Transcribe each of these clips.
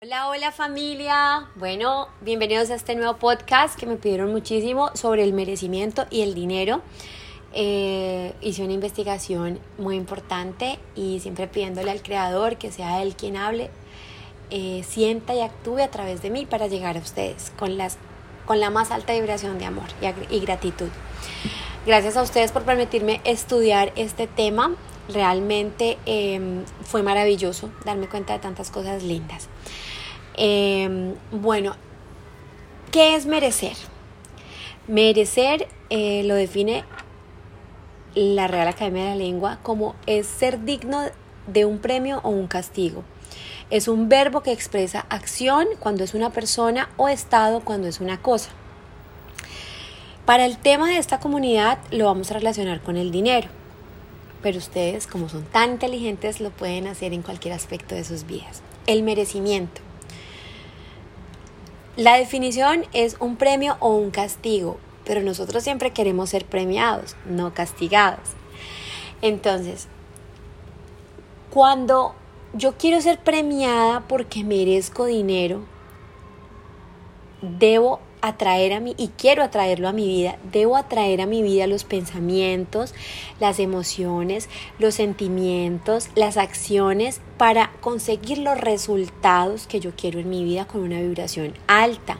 Hola, hola familia. Bueno, bienvenidos a este nuevo podcast que me pidieron muchísimo sobre el merecimiento y el dinero. Eh, hice una investigación muy importante y siempre pidiéndole al creador que sea él quien hable, eh, sienta y actúe a través de mí para llegar a ustedes con, las, con la más alta vibración de amor y, gratitud. Gracias a ustedes por permitirme estudiar este tema. Realmente em, fue maravilloso darme cuenta de tantas cosas lindas. Em, bueno, ¿qué es merecer? Merecer eh, lo define la Real Academia de la Lengua como es ser digno de un premio o un castigo. Es un verbo que expresa acción cuando es una persona o estado cuando es una cosa. Para el tema de esta comunidad lo vamos a relacionar con el dinero, pero ustedes como son tan inteligentes lo pueden hacer en cualquier aspecto de sus vidas. El merecimiento. La definición es un premio o un castigo, pero nosotros siempre queremos ser premiados, no castigados. Entonces, cuando yo quiero ser premiada porque merezco dinero, debo atraer a mí y quiero atraerlo a mi vida, debo atraer a mi vida los pensamientos, las emociones, los sentimientos, las acciones para conseguir los resultados que yo quiero en mi vida con una vibración alta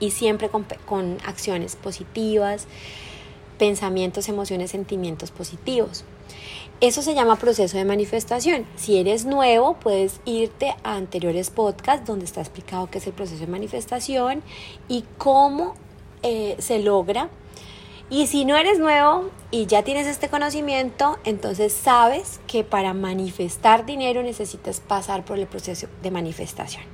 y siempre con, con acciones positivas, pensamientos, emociones, sentimientos positivos. Eso se llama proceso de manifestación. Si eres nuevo, puedes irte a anteriores podcasts donde está explicado qué es el proceso de manifestación y cómo eh, se logra. Y si no eres nuevo y ya tienes este conocimiento, entonces sabes que para manifestar dinero necesitas pasar por el proceso de manifestación.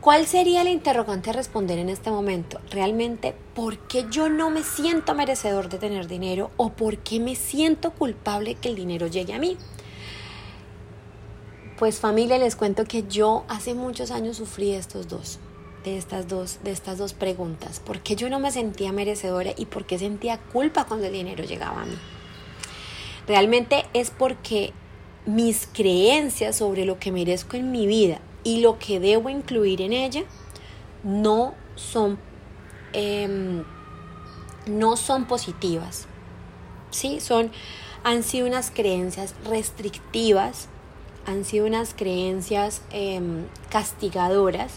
¿Cuál sería el interrogante a responder en este momento? Realmente, ¿por qué yo no me siento merecedor de tener dinero o por qué me siento culpable que el dinero llegue a mí? Pues familia, les cuento que yo hace muchos años sufrí estos dos, de estas dos, de estas dos preguntas. ¿Por qué yo no me sentía merecedora y por qué sentía culpa cuando el dinero llegaba a mí? Realmente es porque mis creencias sobre lo que merezco en mi vida y lo que debo incluir en ella no son, em, no son positivas. ¿sí? Son, han sido unas creencias restrictivas, han sido unas creencias em, castigadoras.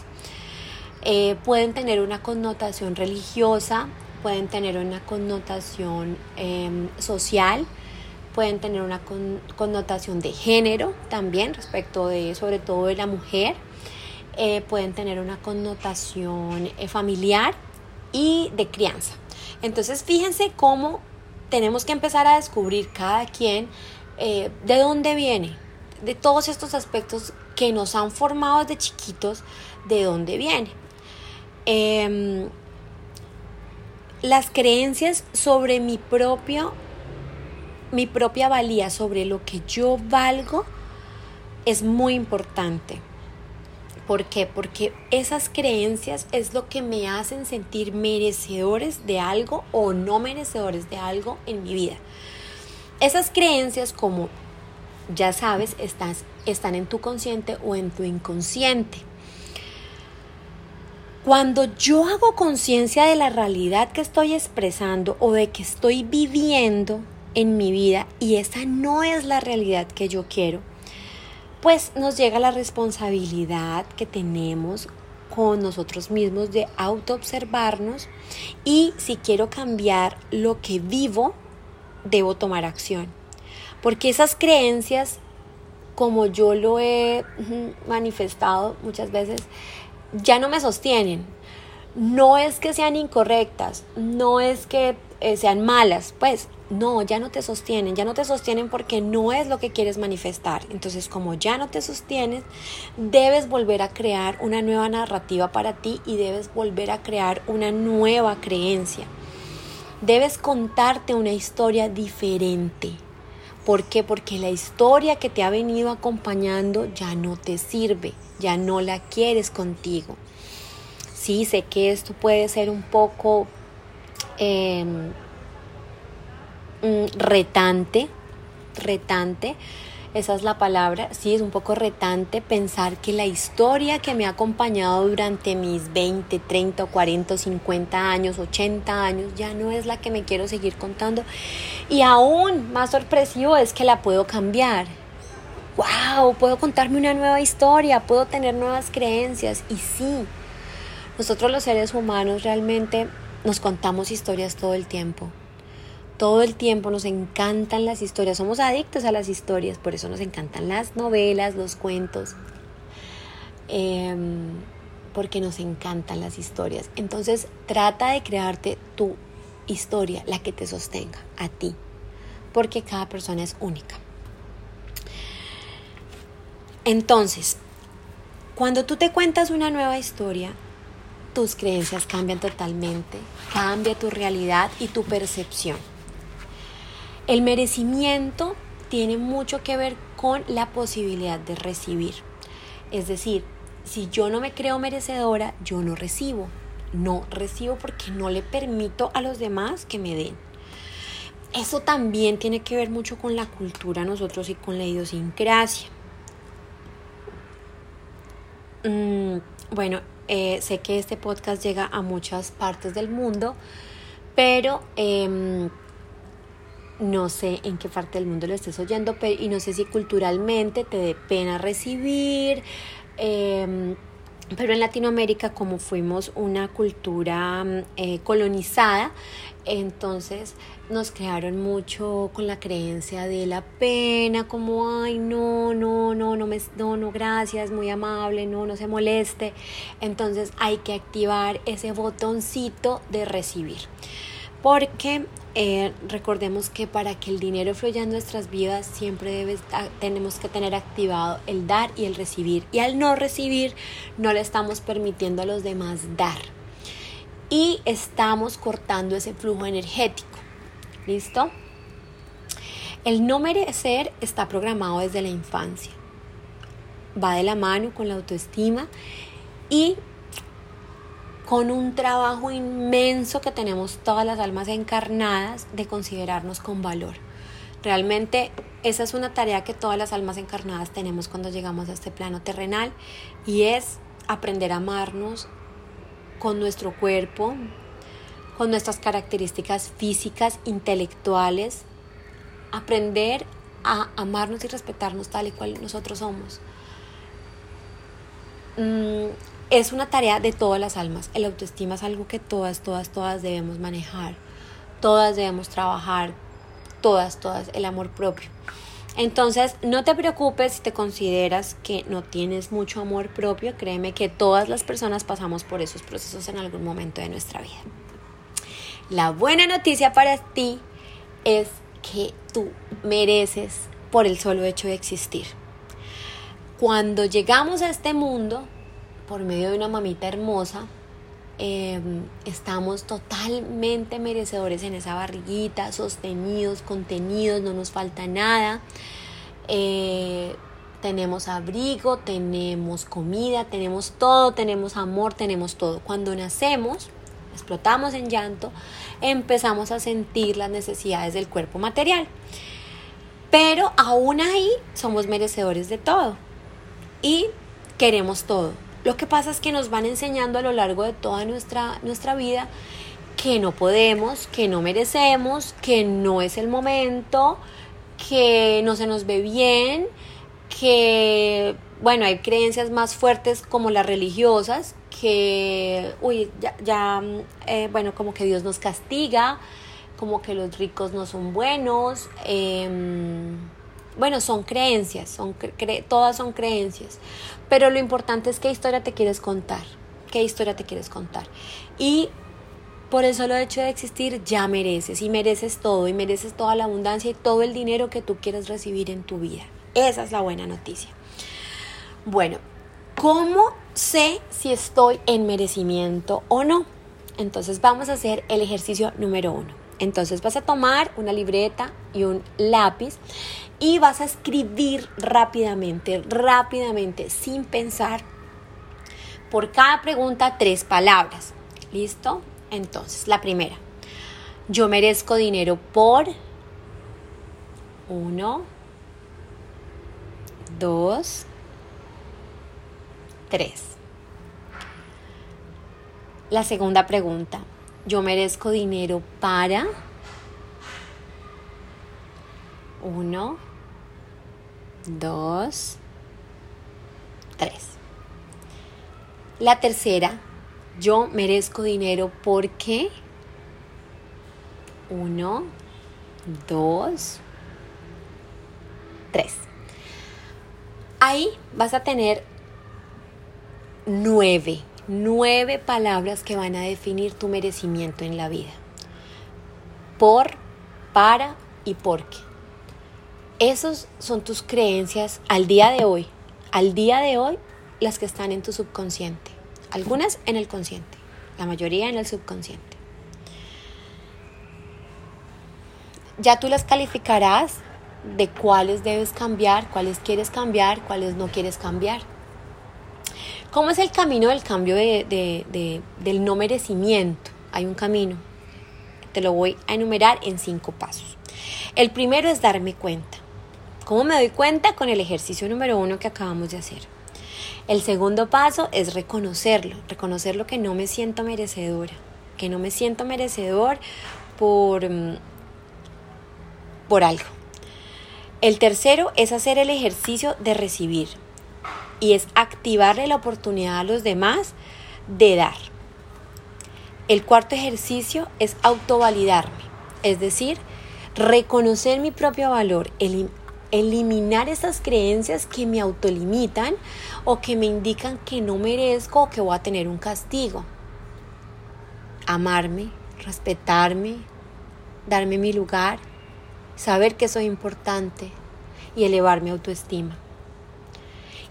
Eh, pueden tener una connotación religiosa, pueden tener una connotación em, social, pueden tener una connotación de género también respecto de sobre todo de la mujer, eh, pueden tener una connotación eh, familiar y de crianza. Entonces fíjense cómo tenemos que empezar a descubrir cada quien eh, de dónde viene, de todos estos aspectos que nos han formado desde chiquitos, de dónde viene. Em, las creencias sobre mi propio mi propia valía sobre lo que yo valgo es muy importante. ¿Por qué? Porque esas creencias es lo que me hacen sentir merecedores de algo o no merecedores de algo en mi vida. Esas creencias, como ya sabes, están, están en tu consciente o en tu inconsciente. Cuando yo hago conciencia de la realidad que estoy expresando o de que estoy viviendo, en mi vida y esa no es la realidad que yo quiero, pues nos llega la responsabilidad que tenemos con nosotros mismos de autoobservarnos y si quiero cambiar lo que vivo, debo tomar acción. Porque esas creencias, como yo lo he manifestado muchas veces, ya no me sostienen. No es que sean incorrectas, no es que eh, sean malas, pues no, ya no te sostienen, ya no te sostienen porque no es lo que quieres manifestar. Entonces, como ya no te sostienes, debes volver a crear una nueva narrativa para ti y debes volver a crear una nueva creencia. Debes contarte una historia diferente. ¿Por qué? Porque la historia que te ha venido acompañando ya no te sirve, ya no la quieres contigo. Sí, sé que esto puede ser un poco em, retante, retante, esa es la palabra, sí, es un poco retante pensar que la historia que me ha acompañado durante mis 20, 30, 40, 50 años, 80 años, ya no es la que me quiero seguir contando. Y aún más sorpresivo es que la puedo cambiar. ¡Wow! Puedo contarme una nueva historia, puedo tener nuevas creencias. Y sí, nosotros los seres humanos realmente nos contamos historias todo el tiempo todo el tiempo nos encantan las historias, somos adictos a las historias, por eso nos encantan las novelas, los cuentos, em, porque nos encantan las historias. Entonces trata de crearte tu historia, la que te sostenga a ti, porque cada persona es única. Entonces, cuando tú te cuentas una nueva historia, tus creencias cambian totalmente, cambia tu realidad y tu percepción. El merecimiento tiene mucho que ver con la posibilidad de recibir. Es decir, si yo no me creo merecedora, yo no recibo. No recibo porque no le permito a los demás que me den. Eso también tiene que ver mucho con la cultura nosotros y con la idiosincrasia. Mm, bueno, eh, sé que este podcast llega a muchas partes del mundo, pero em, no sé en qué parte del mundo lo estés oyendo y no sé si culturalmente te dé pena recibir. Em, pero en Latinoamérica, como fuimos una cultura mm, eh, colonizada, entonces nos crearon mucho con la creencia de la pena, como, ay, no, no, no, no, me, no, no, gracias, muy amable, no, no se moleste. Entonces hay que activar ese botoncito de recibir. Porque eh, recordemos que para que el dinero fluya en nuestras vidas siempre debe, tenemos que tener activado el dar y el recibir. Y al no recibir no le estamos permitiendo a los demás dar. Y estamos cortando ese flujo energético. ¿Listo? El no merecer está programado desde la infancia. Va de la mano con la autoestima y con un trabajo inmenso que tenemos todas las almas encarnadas de considerarnos con valor. Realmente esa es una tarea que todas las almas encarnadas tenemos cuando llegamos a este plano terrenal y es aprender a amarnos con nuestro cuerpo, con nuestras características físicas, intelectuales, aprender a amarnos y respetarnos tal y cual nosotros somos. Mm, es una tarea de todas las almas. El autoestima es algo que todas, todas, todas debemos manejar. Todas debemos trabajar. Todas, todas. El amor propio. Entonces, no te preocupes si te consideras que no tienes mucho amor propio. Créeme que todas las personas pasamos por esos procesos en algún momento de nuestra vida. La buena noticia para ti es que tú mereces por el solo hecho de existir. Cuando llegamos a este mundo, por medio de una mamita hermosa, em, estamos totalmente merecedores en esa barriguita, sostenidos, contenidos, no nos falta nada. Eh, tenemos abrigo, tenemos comida, tenemos todo, tenemos amor, tenemos todo. Cuando nacemos, explotamos en llanto, empezamos a sentir las necesidades del cuerpo material. Pero aún ahí somos merecedores de todo y queremos todo. Lo que pasa es que nos van enseñando a lo largo de toda nuestra, nuestra vida que no podemos, que no merecemos, que no es el momento, que no se nos ve bien, que, bueno, hay creencias más fuertes como las religiosas, que, uy, ya, ya eh, bueno, como que Dios nos castiga, como que los ricos no son buenos. Em, bueno, son creencias, son todas son creencias, pero lo importante es qué historia te quieres contar, qué historia te quieres contar. Y por eso lo hecho de existir ya mereces y mereces todo y mereces toda la abundancia y todo el dinero que tú quieres recibir en tu vida. Esa es la buena noticia. Bueno, ¿cómo sé si estoy en merecimiento o no? Entonces vamos a hacer el ejercicio número uno. Entonces vas a tomar una libreta y un lápiz y vas a escribir rápidamente, rápidamente, sin pensar, por cada pregunta tres palabras. ¿Listo? Entonces, la primera, yo merezco dinero por uno, dos, tres. La segunda pregunta, ¿yo merezco dinero para? Uno, dos, tres. La tercera, yo merezco dinero porque uno, dos, tres. Ahí vas a tener nueve, nueve palabras que van a definir tu merecimiento en la vida. Por, para y porque. Esos son tus creencias al día de hoy. Al día de hoy, las que están en tu subconsciente. Algunas en el consciente, la mayoría en el subconsciente. Ya tú las calificarás de cuáles debes cambiar, cuáles quieres cambiar, cuáles no quieres cambiar. ¿Cómo es el camino del cambio del no merecimiento? Hay un camino. Te lo voy a enumerar en cinco pasos. El primero es darme cuenta. ¿Cómo me doy cuenta? Con el ejercicio número uno que acabamos de hacer. El segundo paso es reconocerlo, reconocer lo que no me siento merecedora, que no me siento merecedor por, mm, por algo. El tercero es hacer el ejercicio de recibir y es activarle la oportunidad a los demás de dar. El cuarto ejercicio es autovalidarme, es decir, reconocer mi propio valor, eliminar esas creencias que me autolimitan o que me indican que no merezco o que voy a tener un castigo. Amarme, respetarme, darme mi lugar, saber que soy importante y elevar mi autoestima.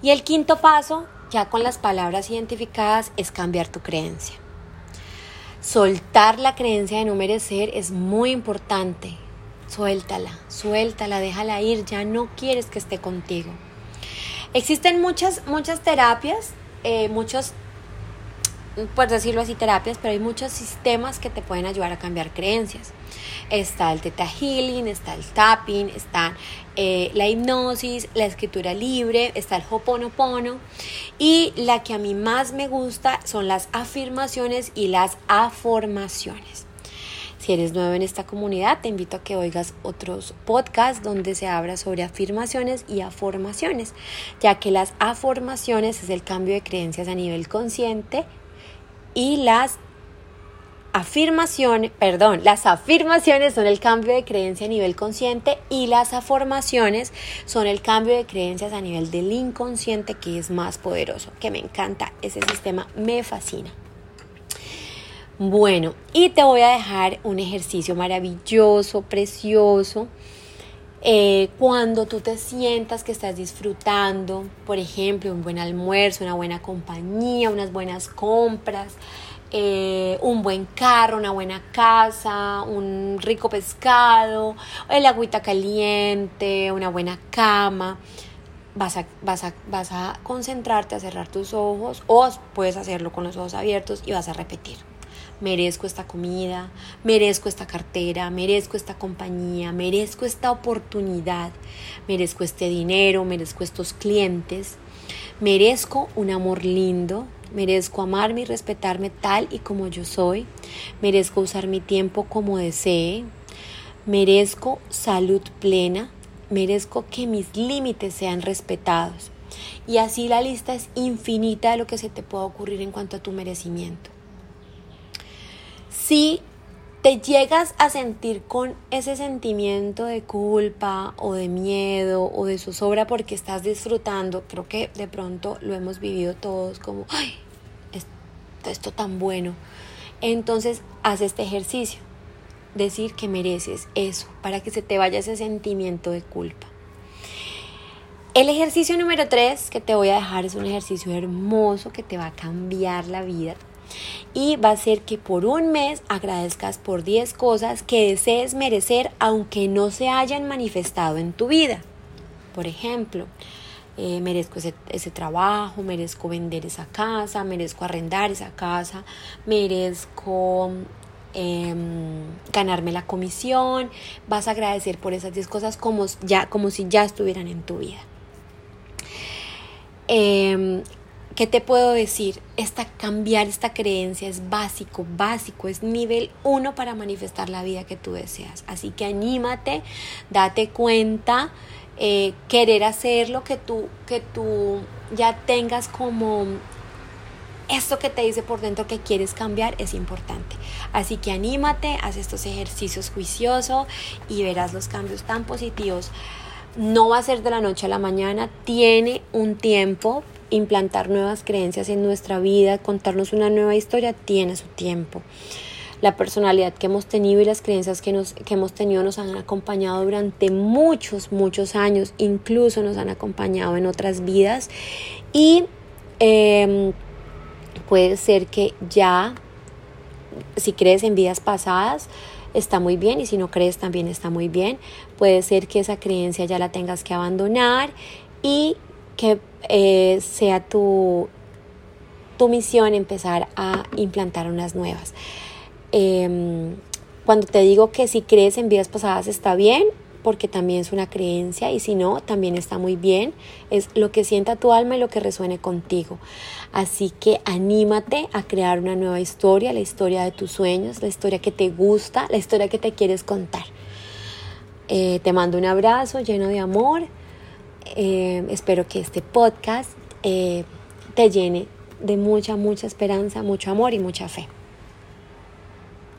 Y el quinto paso, ya con las palabras identificadas, es cambiar tu creencia. Soltar la creencia de no merecer es muy importante Suéltala, suéltala, déjala ir, ya no quieres que esté contigo. Existen muchas, muchas terapias, eh, muchos, por decirlo así, terapias, pero hay muchos sistemas que te pueden ayudar a cambiar creencias. Está el Theta Healing, está el Tapping, está eh, la hipnosis, la escritura libre, está el Hoponopono. Y la que a mí más me gusta son las afirmaciones y las afirmaciones. Si eres nuevo en esta comunidad, te invito a que oigas otros podcasts donde se habla sobre afirmaciones y afirmaciones, ya que las afirmaciones es el cambio de creencias a nivel consciente y las afirmaciones, perdón, las afirmaciones son el cambio de creencia a nivel consciente y las afirmaciones son el cambio de creencias a nivel del inconsciente que es más poderoso, que me encanta, ese sistema me fascina. Bueno, y te voy a dejar un ejercicio maravilloso, precioso. Eh, cuando tú te sientas que estás disfrutando, por ejemplo, un buen almuerzo, una buena compañía, unas buenas compras, eh, un buen carro, una buena casa, un rico pescado, el agüita caliente, una buena cama. Vas a, vas, a, vas a concentrarte a cerrar tus ojos o puedes hacerlo con los ojos abiertos y vas a repetir merezco esta comida, merezco esta cartera, merezco esta compañía, merezco esta oportunidad, merezco este dinero, merezco estos clientes, merezco un amor lindo, merezco amarme y respetarme tal y como yo soy, merezco usar mi tiempo como desee, merezco salud plena, merezco que mis límites sean respetados. Y así la lista es infinita de lo que se te pueda ocurrir en cuanto a tu merecimiento. Si te llegas a sentir con ese sentimiento de culpa o de miedo o de zozobra porque estás disfrutando, creo que de pronto lo hemos vivido todos como, ay, esto tan bueno. Entonces, haz este ejercicio. Decir que mereces eso para que se te vaya ese sentimiento de culpa. El ejercicio número 3 que te voy a dejar es un ejercicio hermoso que te va a cambiar la vida y va a ser que por un mes agradezcas por 10 cosas que desees merecer aunque no se hayan manifestado en tu vida. Por ejemplo, eh, merezco ese, trabajo, merezco vender esa casa, merezco arrendar esa casa, merezco em, ganarme la comisión, vas a agradecer por esas 10 cosas como, ya, como si ya estuvieran en tu vida. Eh, ¿Qué te puedo decir? Esta, cambiar esta creencia es básico, básico, es nivel uno para manifestar la vida que tú deseas. Así que anímate, date cuenta, eh, querer hacer lo que tú, que tú ya tengas como esto que te dice por dentro que quieres cambiar es importante. Así que anímate, haz estos ejercicios juiciosos y verás los cambios tan positivos. No va a ser de la noche a la mañana, tiene un tiempo implantar nuevas creencias en nuestra vida, contarnos una nueva historia, tiene su tiempo. La personalidad que hemos tenido y las creencias que, nos, que hemos tenido nos han acompañado durante muchos, muchos años, incluso nos han acompañado en otras vidas y em, puede ser que ya, si crees en vidas pasadas, está muy bien y si no crees también está muy bien. Puede ser que esa creencia ya la tengas que abandonar y que eh, sea tu, tu misión empezar a implantar unas nuevas. Em, cuando te digo que si crees en vidas pasadas está bien, porque también es una creencia y si no, también está muy bien. Es lo que sienta tu alma y lo que resuene contigo. Así que anímate a crear una nueva historia, la historia de tus sueños, la historia que te gusta, la historia que te quieres contar. Eh, te mando un abrazo lleno de amor. Eh, espero que este podcast eh, te llene de mucha, mucha esperanza, mucho amor y mucha fe.